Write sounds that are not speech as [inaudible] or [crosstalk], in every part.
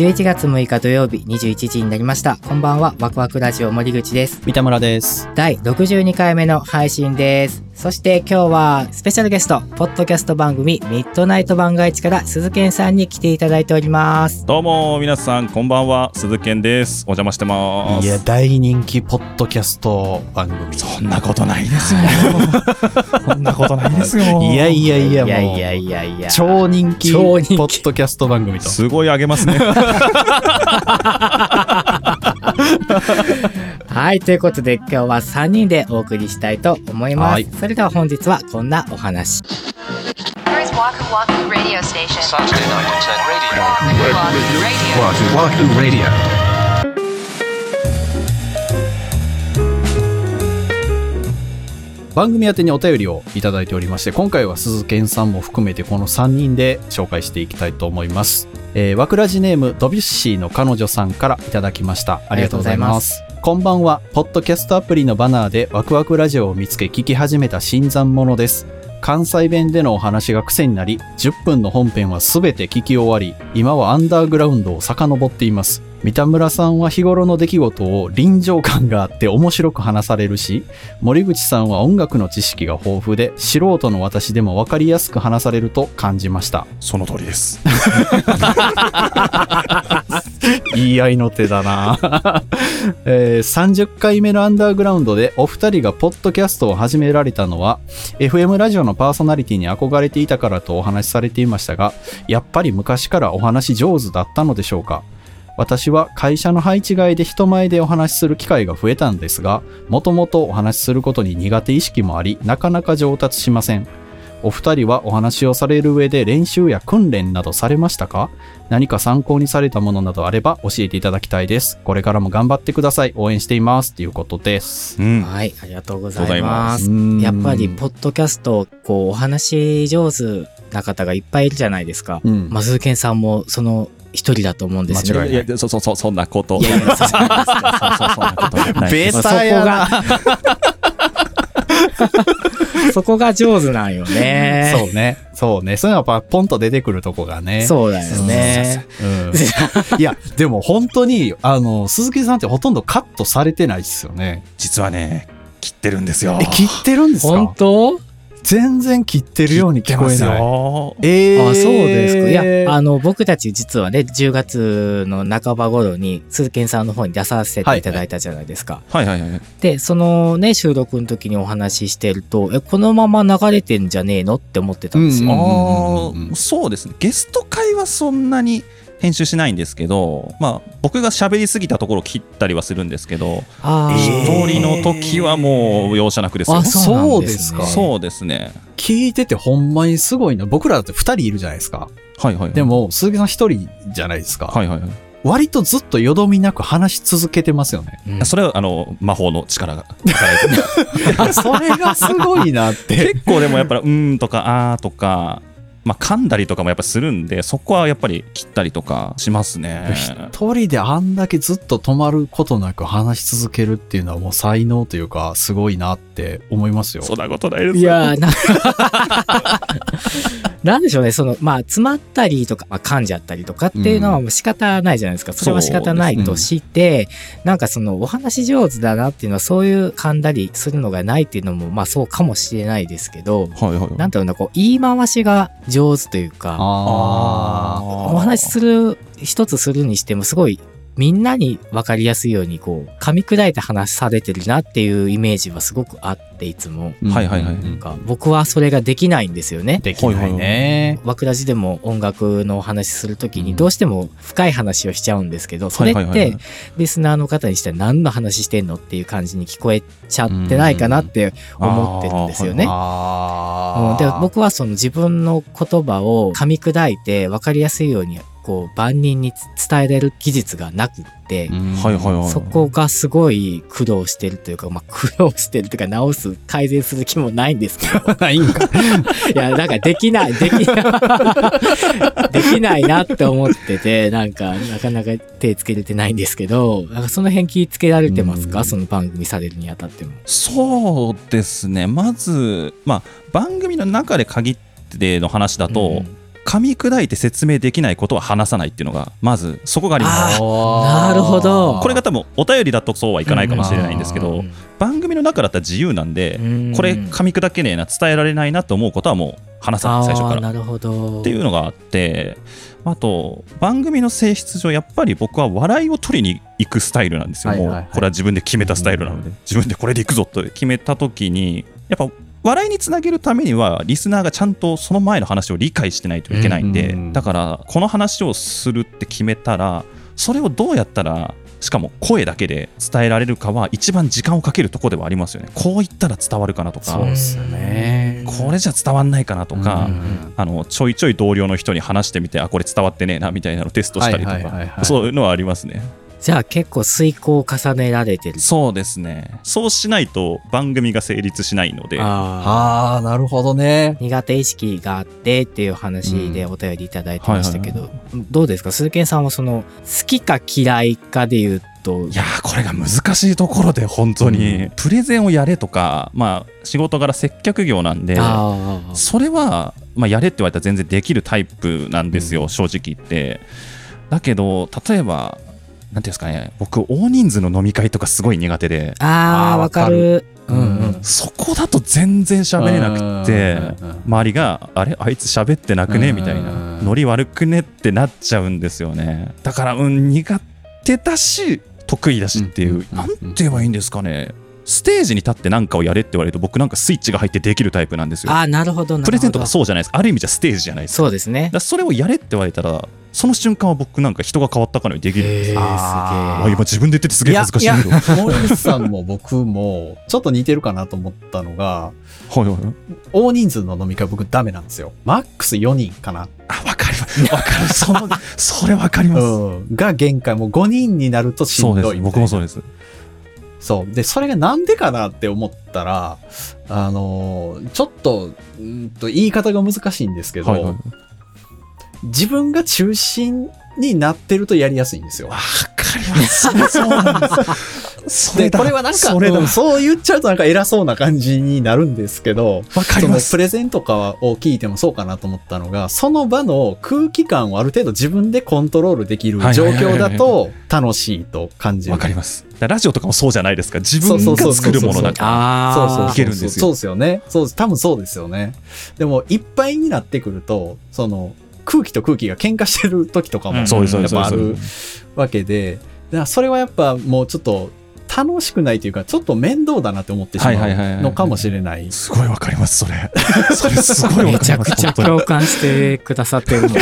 11月6日土曜日21時になりました。こんばんは。ワクワクラジオ森口です。三田村です。第62回目の配信ですそして今日はスペシャルゲストポッドキャスト番組ミッドナイト番外地から鈴健さんに来ていただいております。どうも皆さんこんばんは。鈴健です。お邪魔してます。いや、大人気ポッドキャスト番組。そんなことないですよ。[laughs] そんなことないですよ。いやいやいや、もう、いやいやいやいや。超人気ポ超人気。ッドキャスト番組と。すごい上げますね [laughs] はいということで今日は3人でお送りしたいと思います、はいそれでは本日はこんなお話 Here's Waku Waku Radio Station. Saturday night at 10 radio. Waku Waku Radio. Wahoo Wahoo Radio. 番組宛てにお便りをいただいておりまして、今回は鈴健さんも含めてこの3人で紹介していきたいと思います。えー、わくらじネームドビュッシーの彼女さんからいただきました。ありがとうございます。こんばんは。ポッドキャストアプリのバナーでワクワクラジオを見つけ聞き始めた新参者です。関西弁でのお話が癖になり、10分の本編はすべて聞き終わり、今はアンダーグラウンドを遡っています。三田村さんは日頃の出来事を臨場感があって面白く話されるし、森口さんは音楽の知識が豊富で、素人の私でも分かりやすく話されると感じました。その通りです。[laughs] 言い合いの手だな、えー30回目のアンダーグラウンドでお二人がポッドキャストを始められたのは FM ラジオのパーソナリティに憧れていたからとお話しされていましたがやっぱり昔からお話上手だったのでしょうか？私は会社の配置外で人前でお話しする機会が増えたんですがもともとお話しすることに苦手意識もありなかなか上達しませんお二人はお話をされる上で練習や訓練などされましたか？何か参考にされたものなどあれば教えていただきたいです。これからも頑張ってください。応援しています。ということです。うんはいありがとうございいまますやっぱりポッドキャストこうお話上手な方がいっぱいいるじゃないですか、うんまあ鈴健さんもその一人だと思うんですよ間違いないいやそうそうそうそんなこといやいやそうそうそんなことベまあタやな。そこが上手なんよねそうね。そうね。そういうのはやっぱポンと出てくるとこがね。そうだよねうん。いや、でも本当に、あの、鈴木さんってほとんどカットされてないですよね。実はね切ってるんですよえ、切ってるんです本か当全然切ってるように聞こえない。よ。えー、あそうですか。いや、あの、僕たち実はね、10月の半ば頃に、鈴健さんの方に出させていただいたじゃないですか。はい。はい。はい。で、そのね、収録の時にお話ししてると、え、このまま流れてんじゃねえの？って思ってたんですよ。うん。うんあうんうんあそうですね。ゲスト会はそんなに編集しないんですけどまあ僕が喋りすぎたところを切ったりはするんですけど一人の時はもう容赦なくですよあ、そうですね。そうですかそうですね聞いててほんまにすごいな。僕らだって二人いるじゃないですか。はいはいでも、鈴木さん一人じゃないですか。はいはいはい割とずっとよどみなく話し続けてますよね。うんそれはあの魔法の力が [laughs] それがすごいなって。[laughs] 結構でもやっぱり「うーん」とか「あー」とか、まあ、噛んだりとかもやっぱするんでそこはやっぱり切ったりとかしますね。一人であんだけずっと止まることなく話し続けるっていうのはもう才能というかすごいなって思いますよ。そんなことないです。いやーな、なんでしょうね、その、まあ、詰まったりとか、まあ、噛んじゃったりとかっていうのはもう仕方ないじゃないですか。それは仕方ないとして、なんかその、お話上手だなっていうのは、そういう噛んだりするのがないっていうのも、まあ、そうかもしれないですけど、はいはいなんだろうな、こう、言い回しが上手というか、あお話しする、一つするにしても、すごい、みんなに分かりやすいように、こう、噛み砕いて話されてるなっていうイメージはすごくあって、いつも。ーはいはいはいうんなんか僕はそれができないんですよね。できないね。わくらじでも音楽のお話しするときうんにどうしても深い話をしちゃうんですけど、それってリスナーの方にしては何の話してんのっていう感じに聞こえちゃってないかなって思ってるんですよね。うんで僕はその自分の言葉を噛み砕いて分かりやすいようにこう万人に伝えれる技術がなくって、そこがすごい苦労してるというか、まあ、苦労してるというか直す改善する気もないんですけど。[laughs] ないんか。[laughs] いや、なんかできない、できない、[laughs] できないなって思ってて、なんか、なかなか手つけれてないんですけど、なんかその辺気つけられてますか、うん。その番組されるにあたっても。そうですね。まずまあ番組の中で限っての話だと、うん噛み砕いて説明できないことは話さないっていうのがまずそこがあります。あなるほど。これが多分お便りだとそうはいかないかもしれないんですけど、番組の中だったら自由なんで、うん。これ噛み砕けねえな伝えられないなと思うことはもう話さない最初から。なるほど。っていうのがあってあと番組の性質上やっぱり僕は笑いを取りに行くスタイルなんですよ、はいはいはい。もうこれは自分で決めたスタイルなので、自分でこれで行くぞと決めた時にやっぱ笑いにつなげるためにはリスナーがちゃんとその前の話を理解してないといけないんで、うんだからこの話をするって決めたらそれをどうやったらしかも声だけで伝えられるかは一番時間をかけるところではありますよね。こう言ったら伝わるかなとかそうっすよね。これじゃ伝わんないかなとか、うんあのちょいちょい同僚の人に話してみてあこれ伝わってねえなみたいなのをテストしたりとかそういうのはありますねじゃあ結構遂行を重ねられてる。そうですね。そうしないと番組が成立しないので。あああ、なるほどね。ー苦手意識があってっていう話でお便りいただいてましたけど、どうですか？鈴賢さんはその好きか嫌いかで言うと。いやーこれが難しいところで本当に、うプレゼンをやれとかまあ仕事柄接客業なんでそれは、まあ、やれって言われたら全然できるタイプなんですよ、正直言って。だけど、例えば、なんていうんですかね、僕、大人数の飲み会とかすごい苦手で、あーわかる。うんうん。そこだと全然喋れなくて、周りが、あれ、あいつ喋ってなくね？うんみたいな、ノリ悪くね？ってなっちゃうんですよね。だから、うん、苦手だし、得意だしっていう、うんなんて言えばいいんですかね。ステージに立って何かをやれって言われると僕なんかスイッチが入ってできるタイプなんですよ。あーなるほどなるほど。プレゼントがそうじゃないです。か。ある意味じゃステージじゃないですか。そうですね。だそれをやれって言われたら、その瞬間は僕なんか人が変わったかのようにできるんですよ。ああ今自分で言っててすげえ恥ずかしいけど。森口さんも僕もちょっと似てるかなと思ったのが、はいはいはい大人数の飲み会僕ダメなんですよ。マックス4人かな。あ、わかります。わかる。[laughs] その、それわかります。うん。が限界。もう5人になるとしんどい。そうです。僕もそうです。そう。で、それがなんでかなって思ったら、あのーちょっと、うんと言い方が難しいんですけど、はいはい。自分が中心になってるとやりやすいんですよわ。かります。[laughs] そうなんです。それで、だ。これはなんか。うんそう言っちゃうとなんか偉そうな感じになるんですけど、わかりますそのプ。レゼンとかを聞いてもそうかなと思ったのが、その場の空気感をある程度自分でコントロールできる状況だと楽しいと感じる。わかります。ラジオとかもそうじゃないですか。自分が作るものだから。あそういけるんですよそうですよね。そうです。多分そうですよね。でも、いっぱいになってくると、その、空気と空気が喧嘩してる時とかも。やっぱあるわけで、だからそれはやっぱもうちょっと楽しくないというか、ちょっと面倒だなって思ってしまうのかもしれない。すごいわかります、それ。[laughs] それすごいわかります。めちゃくちゃ共感してくださってるもんね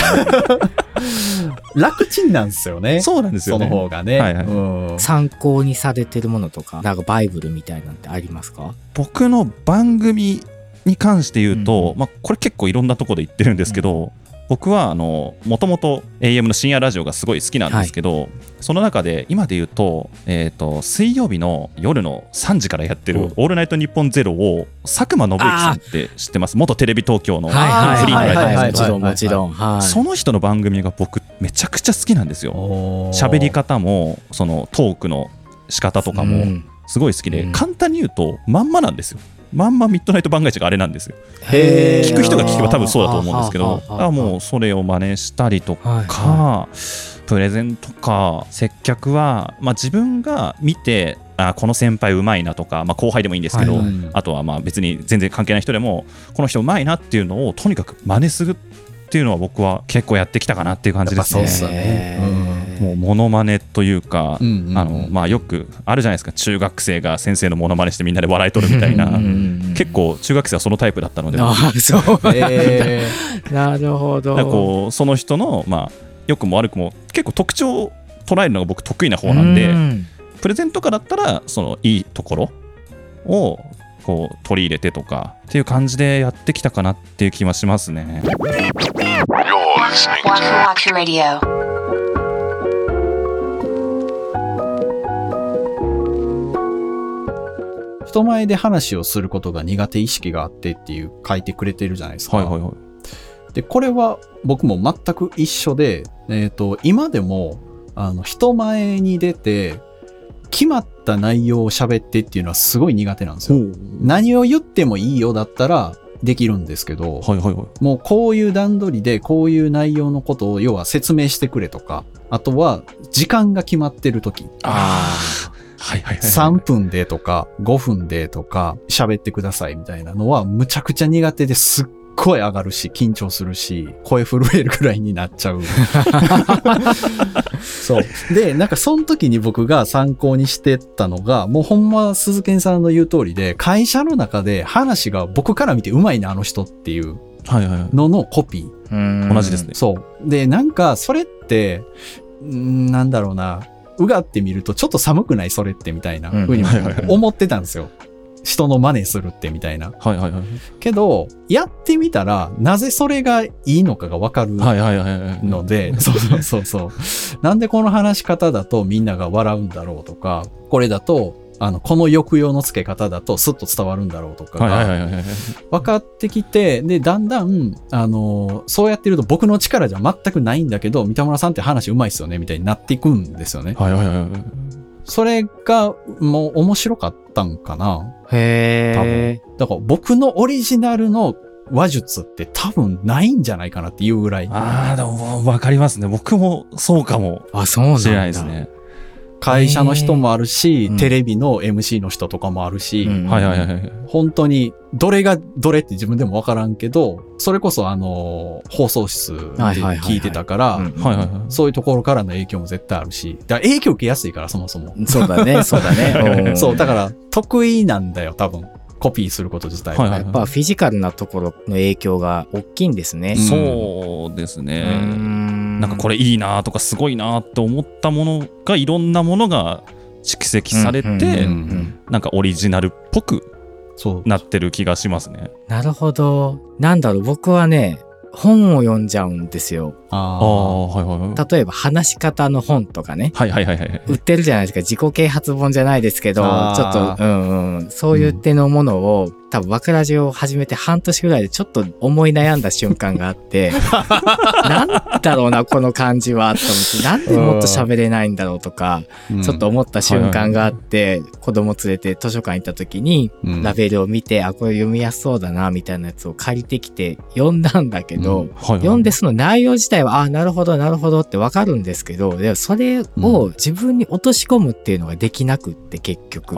[laughs] 楽ちんなんですよね。そうなんですよそね。の方がね。はいはいうん参考にされてるものとかなんかバイブルみたいなんてありますか？僕の番組に関して言うと、うんまあ、これ結構いろんなところで言ってるんですけど、僕はあのもともと AM の深夜ラジオがすごい好きなんですけど、その中で今で言うと,、えー、と水曜日の夜の3時からやってるう。ん「オールナイトニッポンゼロを佐久間信之さんって知ってます？元テレビ東京のはいはいフリーのライターですけどもちろんもちろん。はい。その人の番組が僕めちゃくちゃ好きなんですよ。喋り方もそのトークの仕方とかもうん。すごい好きで、うん。簡単に言うとまんまなんですよ。まんまミッドナイト番外地があれなんですよ。聞く人が聞けば多分そうだと思うんですけど、あもうそれを真似したりとか、はいはプレゼンとか接客は、まあ、自分が見てあこの先輩うまいなとか、まあ、後輩でもいいんですけど、はいうんあとはまあ別に全然関係ない人でもこの人うまいなっていうのをとにかく真似するっていうのは僕は結構やってきたかなっていう感じですねもうモノマネというか、うんうんうん。あのまあ、よくあるじゃないですか。中学生が先生のモノマネしてみんなで笑い取るみたいな。うんうんうん結構中学生はそのタイプだったので。ああそう。[laughs] へなるほど。こうその人の、まあ、良くも悪くも結構特徴を捉えるのが僕得意な方なんで、うんプレゼンとかだったらそのいいところをこう取り入れてとかっていう感じでやってきたかなっていう気はしますね。人前で話をすることが苦手意識があってっていう書いてくれてるじゃないですか。はいはいはい。で、これは僕も全く一緒で、えっ、と、今でも、あの、人前に出て、決まった内容を喋ってっていうのはすごい苦手なんですよ。何を言ってもいいよだったら、できるんですけど、はいはいはい。もうこういう段取りでこういう内容のことを要は説明してくれとか、あとは時間が決まってる時、ああ。はいはいはい。3分でとか5分でとか喋ってくださいみたいなのはむちゃくちゃ苦手ですっごい上がるし緊張するし声震えるくらいになっちゃう。[laughs] そう。で、なんかその時に僕が参考にしてたのが、もうほんま鈴賢さんの言う通りで、会社の中で話が僕から見てうまいな、あの人っていうはいはいはい。ののコピー。うん同じですね。そう。で、なんか、それって、んーなんだろうな、うがってみると、ちょっと寒くないそれってみたいなうんふうに思ってたんですよ。人の真似するってみたいな。はいはいはい。けど、やってみたら、なぜそれがいいのかがわかる。ので、そうそうそうそう。なんでこの話し方だとみんなが笑うんだろうとか、これだと、あの、この抑揚の付け方だとスッと伝わるんだろうとかが、はいはいはいはい。分かってきて、で、だんだん、あの、そうやってると僕の力じゃ全くないんだけど、三田村さんって話うまいっすよね、みたいになっていくんですよね。はいはいはいはい。それが、もう面白かったんかな。へえ。だから僕のオリジナルの話術って多分ないんじゃないかなっていうぐらい、ああ、でもわかりますね。僕もそうかもあ、そうなんだ。しれないですね。会社の人もあるし、うんテレビの MC の人とかもあるし、うんはいはいはいはい。本当に、どれがどれって自分でもわからんけど、それこそあの、放送室で聞いてたから、うんはいはいはい。そういうところからの影響も絶対あるし、だから影響受けやすいから、そもそも。そうだね、[laughs] そうだね。んそう、だから得意なんだよ、多分。コピーすること自体は。やっぱフィジカルなところの影響が大きいんですね。うんそうですね。ななんかこれいいなとかすごいなって思ったものがいろんなものが蓄積されて、うんうんなんかオリジナルっぽく。なってる気がしますね。なるほど。なんだろう、僕はね、本を読んじゃうんですよ。あああ、はいはいはい。例えば話し方の本とかね。はいはいはいはい。売ってるじゃないですか。自己啓発本じゃないですけど、ちょっと、うんうん。そういう手のものを、多分、バクラジオを始めて半年ぐらいでちょっと思い悩んだ瞬間があって、[laughs] なんだろうな、この感じは、と思って、なんでもっと喋れないんだろうとか、あちょっと、思った瞬間があって、子供連れて図書館行った時に、うん。ラベルを見て、あ、これ読みやすそうだな、みたいなやつを借りてきて読んだんだけど、読んでその内容自体は、あ、なるほど、なるほどってわかるんですけど、でもそれを自分に落とし込むっていうのができなくって、結局。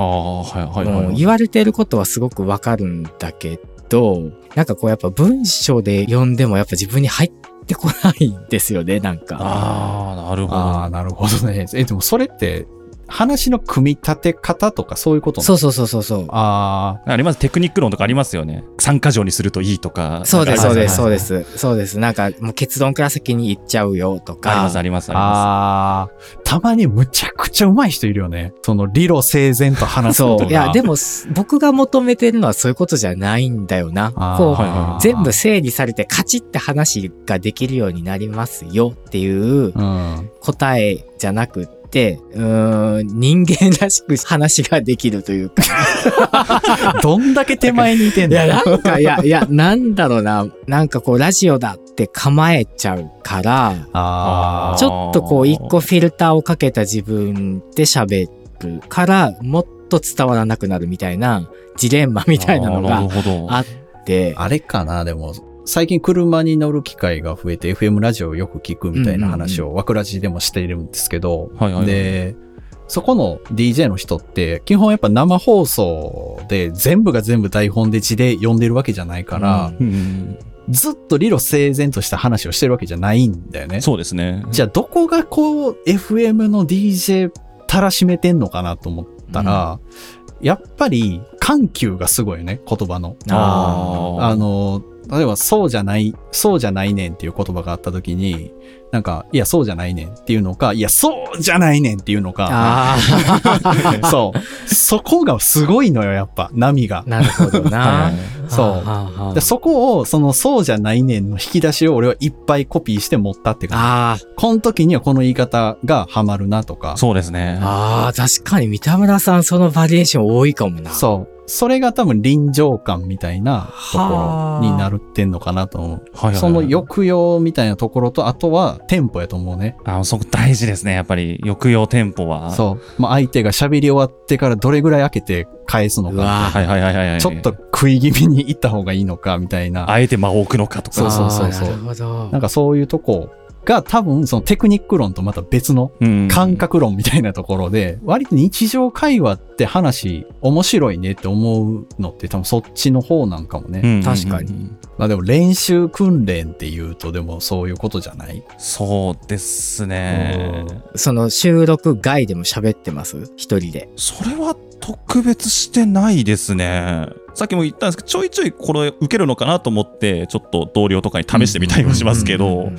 言われてることはすごくわかるんだけど、なんかこうやっぱ文章で読んでもやっぱ自分に入ってこないんですよね、なんか。ああ、なるほど。ああ、なるほどね。え、でもそれって、話の組み立て方とかそういうことそうそうそうそうそう。ああります。テクニック論とかありますよね。3箇条にするといいとか。そうです、そうです、そうで。ですす。そうです。なんかもう結論から先に言っちゃうよとか。あります、あります、あ、ありまああ、たまにむちゃくちゃ上手い人いるよね。その理路整然と話すことが。そう。いや、でもす僕が求めてるのはそういうことじゃないんだよな。こう、はいはい全部整理されてカチッて話ができるようになりますよっていううん。答えじゃなくって、うーん、人間らしく話ができるというか。[laughs] どんだけ手前にいてんいや、だなんか、いや、いや、なんだろうな。なんかこう、ラジオだって構えちゃうから、あちょっとこう、一個フィルターをかけた自分で喋るから、もっと伝わらなくなるみたいなジレンマみたいなのが。あって、あれかな、でも、最近車に乗る機会が増えて FM ラジオをよく聞くみたいな話を、わくらじでもしているんですけど、で、そこの DJ の人って、基本やっぱ生放送で全部が全部台本で字で読んでるわけじゃないから、うんずっと理路整然とした話をしてるわけじゃないんだよね。そうですね。じゃあどこがこう FM の DJ たらしめてんのかなと思ったら、やっぱり緩急がすごいよね、言葉の。ああの、例えばそうじゃない、そうじゃないねんっていう言葉があった時に、なんか、いや、そうじゃないねんっていうのか、いや、そうじゃないねんっていうのか、あ [laughs] そう。そこがすごいのよ、やっぱ、波があ、。なるほどな。[laughs] はいそうそこを、その、そうじゃないねんの引き出しを俺はいっぱいコピーして持ったって感あじ。この時にはこの言い方がハマるなとか。そうですね。あ、ああ、確かに三田村さんそのバリエーション多いかもな。そう。それが多分臨場感みたいなところになるってんのかなと思う。はいはいはいその抑揚みたいなところと、あとはテンポやと思うね。あそこ大事ですね。やっぱり抑揚テンポは。そう。まあ、相手が喋り終わってからどれぐらい開けて返すのか。はいはいはいはいはい。ちょっと食い気味に行った方がいいのかみたいな。あえて間を置くのかとか。そうそうそうそうなるほどなんかそういうとこが多分そのテクニック論とまた別のうん。感覚論みたいなところで、割と日常会話って話面白いねって思うのって多分そっちの方なんかもね。うん。確かに。うん。まあでも練習訓練っていうとでもそういうことじゃない？そうですね。その収録外でも喋ってます？一人で。それは特別してないですね。さっきも言ったんですけど、ちょいちょいこれ受けるのかなと思って、ちょっと同僚とかに試してみたりもしますけど、え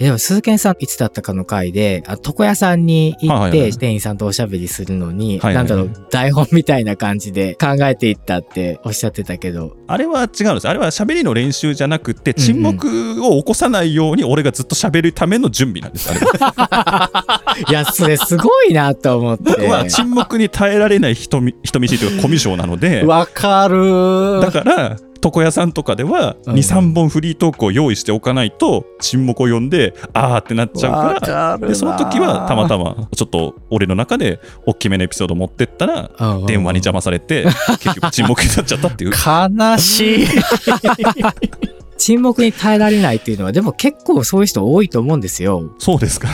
でも鈴賢さんいつだったかの回であ床屋さんに行って店員さんとおしゃべりするのに、はいはいはい。なんだろう台本みたいな感じで考えていったっておっしゃってたけど。あれは違うんです。あれは喋りの練習じゃなくて、沈黙を起こさないように俺がずっと喋るための準備なんです。あれはいやそれすごいなと思って。僕は沈黙に耐えられない人見人見知りというかコミュ障なので、わかるだから、床屋さんとかではうん。2、3本フリートークを用意しておかないと沈黙を呼んで、あーってなっちゃうから、でその時はたまたまちょっと俺の中で大きめのエピソード持ってったらうんうん電話に邪魔されて [laughs] 結局沈黙になっちゃったっていう。悲しい。沈黙に耐えられないっていうのはでも結構そういう人多いと思うんですよ。そうですか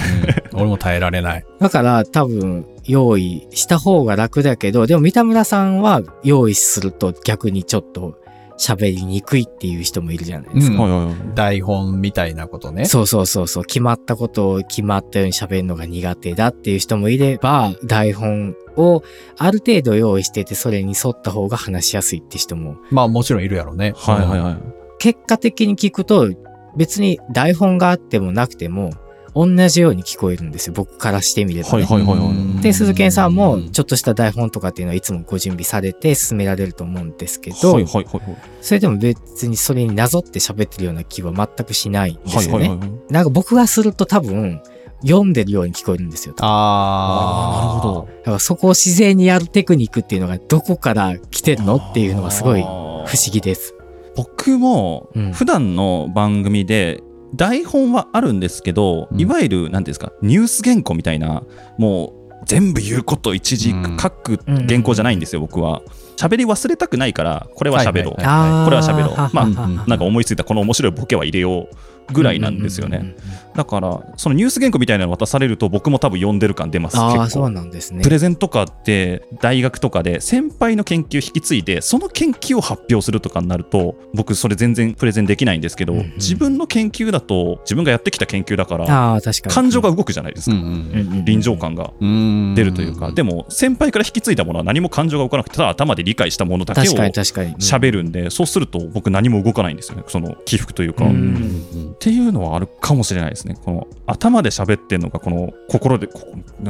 俺も耐えられない。だから多分用意した方が楽だけどでも三田村さんは用意すると逆にちょっと喋りにくいっていう人もいるじゃないですか。うん台本みたいなことね。そうそうそうそう。決まったことを決まったように喋るのが苦手だっていう人もいれば、台本をある程度用意してて、それに沿った方が話しやすいって人も、まあもちろんいるやろね。はいはいはい結果的に聞くと、別に台本があってもなくても、同じように聞こえるんですよ。僕からしてみれば、ね。はいはいはいはいで、鈴賢さんも、うんちょっとした台本とかっていうのはいつもご準備されて進められると思うんですけど、はいはいはいはいそれでも別にそれになぞって喋ってるような気は全くしないんですよね。はいはいはいなんか僕がすると多分、読んでるように聞こえるんですよ。だああーなるほどからそこを自然にやるテクニックっていうのがどこから来てるの？っていうのはすごい不思議です。僕もうん普段の番組で台本はあるんですけど、うん。いわゆる何ですかニュース原稿みたいなもう全部言うこと一字うん書く原稿じゃないんですよ、僕は。喋り忘れたくないからこれは喋ろう、はいはいはいあーこれは喋ろう。まあなんか思いついたこの面白いボケは入れようぐらいなんですよね、うんうんうんうん。だからそのニュース原稿みたいなの渡されると僕も多分読んでる感出ますああ、結構。そうなんですね。プ。レゼンとかって大学とかで先輩の研究引き継いでその研究を発表するとかになると僕それ全然プレゼンできないんですけど、うんうん。自分の研究だと自分がやってきた研究だからああ、確かに。感情が動くじゃないですか、うんうんうんうん。臨場感がうん出るというか、でも先輩から引き継いだものは何も感情が動かなくてただ頭で理解したものだけを確かに確かに。うん喋るんで、そうすると僕何も動かないんですよね。その起伏というか、うっんていうのはあるかもしれないですね。この頭で喋ってんのかこの心でこ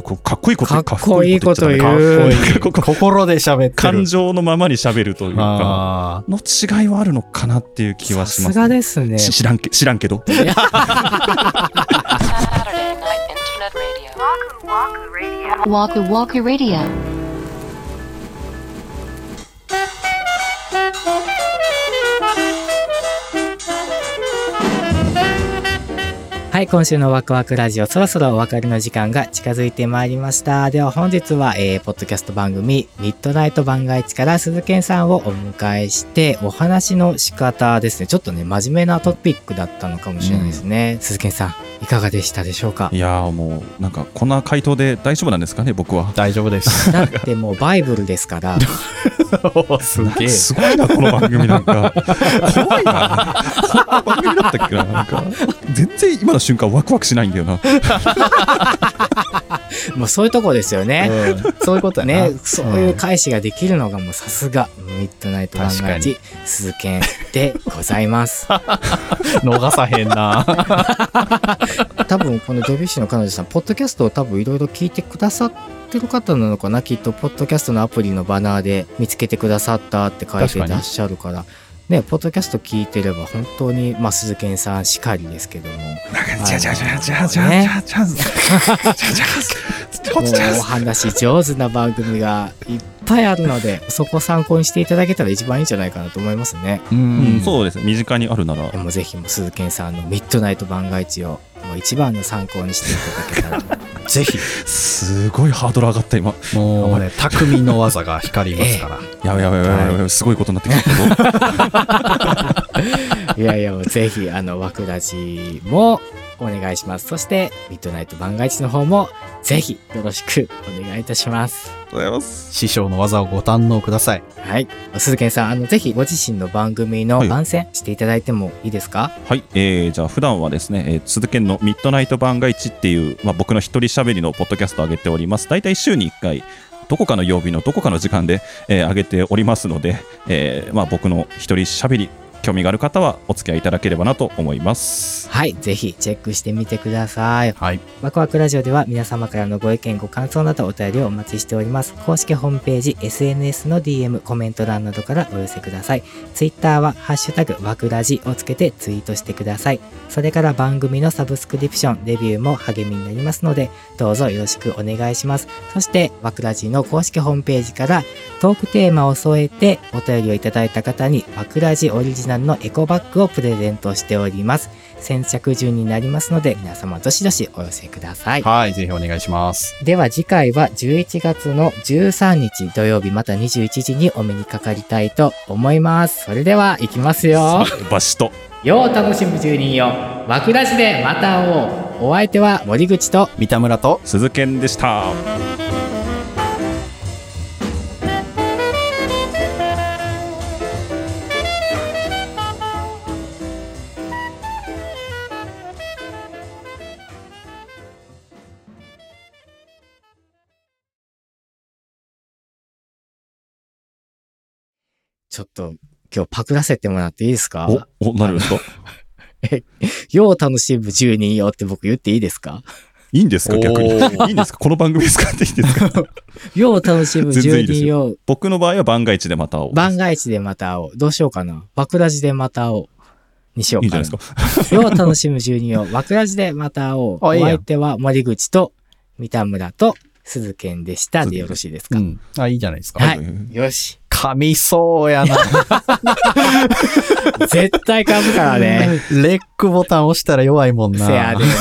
こかっこいいことかっこいいこと言う。かっこいいこ [laughs] こ心で喋ってる。感情のままに喋るというかあの違いはあるのかなっていう気はしますさすがですね。し知らんけ知らんけど。Night [laughs] Internet Radio. はい、今週のワクワクラジオ、そろそろお別れの時間が近づいてまいりました。では本日は、えー、ポッドキャスト番組、ミッドナイト番外地から鈴賢さんをお迎えして、お話の仕方ですね。ちょっとね、真面目なトピックだったのかもしれないですね。鈴賢さん、いかがでしたでしょうか？いやーもうなんかこんな回答で大丈夫なんですかね僕はー大丈夫です。[laughs] だってもうバイブルですから、[laughs] すげえ。すごいなこの番組なんか [laughs] 怖いなこんな番組だったっけななんか全然今の瞬間ワクワクしないんだよな [laughs] もうそういうとこですよね。うんそういうこと。ね、そういう返しができるのがもうさすが、ミッドナイト番外地、鈴賢でございます。[laughs] 逃さへんな。[laughs] 多分このドビュッシーの彼女さん、ポッドキャストを多分いろいろ聞いてくださってる方なのかな、きっと、ポッドキャストのアプリのバナーで見つけてくださったって書いてらっしゃるから、ね、ポッドキャスト聞いてれば本当に、まあ、鈴賢さんしかりですけども、お話上手な番組がいっぱいあるので、そこを参考にしていただけたら一番いいんじゃないかなと思いますね。ううん。ん、そうです。ね身近にあるなら。でもぜひ鈴賢さんのミッドナイト番外地をもう一番の参考にしていただけたら。[laughs] ぜひ、すごいハードル上がった今。もうね、匠の技が光りますから。[laughs] やばいやばいやばいやばいすごいことになってきたけど [laughs] いやいや、もうぜひ、あの、わくらじもお願いします。そして、ミッドナイト番外地の方も、ぜひ、よろしくお願いいたします。ありがとうございます師匠の技をご堪能ください。はい。鈴賢さん、あの、ぜひ、ご自身の番組のはい番宣していただいてもいいですか？はい、えー、じゃあ普段はですね、えー、鈴研のミッドナイト番外地っていう、まあ、僕の一人喋りのポッドキャストを上げております。大体週に1回、どこかの曜日のどこかの時間で、えー上げておりますので、えーまあ、僕の一人喋り、興味がある方はお付き合いいただければなと思います。はい。ぜひ、チェックしてみてください。はい。ワクワクラジオでは皆様からのご意見ご感想などお便りをお待ちしております公式ホームページ SNS の DM コメント欄などからお寄せください Twitter は「ハッシュタグワクラジ」をつけてツイートしてくださいそれから番組のサブスクリプションレビューも励みになりますのでどうぞよろしくお願いしますそしてワクラジの公式ホームページからトークテーマを添えてお便りをいただいた方にワクラジオリジナルのエコバッグをプレゼントしております。先着順になりますので皆様どしどしお寄せください。はい、ぜひお願いします。では次回は11月の13日土曜日また21時にお目にかかりたいと思います。それでは行きますよ。バシと。よう楽しむ住人よ。わくらじでまた会おう。お相手は森口と三田村と、鈴研でした。ちょっと今日パクらせてもらっていいですか？お、お、なるんですか？[laughs] よう楽しむ住人よって僕言っていいですか？いいんですか？逆に。いいんですか？この番組使っていいんですか？[laughs] よう楽しむ全然住いいです。人よ僕の場合は番外地でまた会おう。番外地でまた会おう。どうしようかな？わくらじでまた会おう。にしよいいじゃうかなないですか？[laughs] よう楽しむ住人を、わくらじでまた会おう。お相手は森口と三田村と鈴賢でしたでよろしいですか、うん。あ、いいじゃないですか。はいはいよし。噛みそうやな。[laughs] 絶対噛むからね。レックボタン押したら弱いもんな。せやでんな。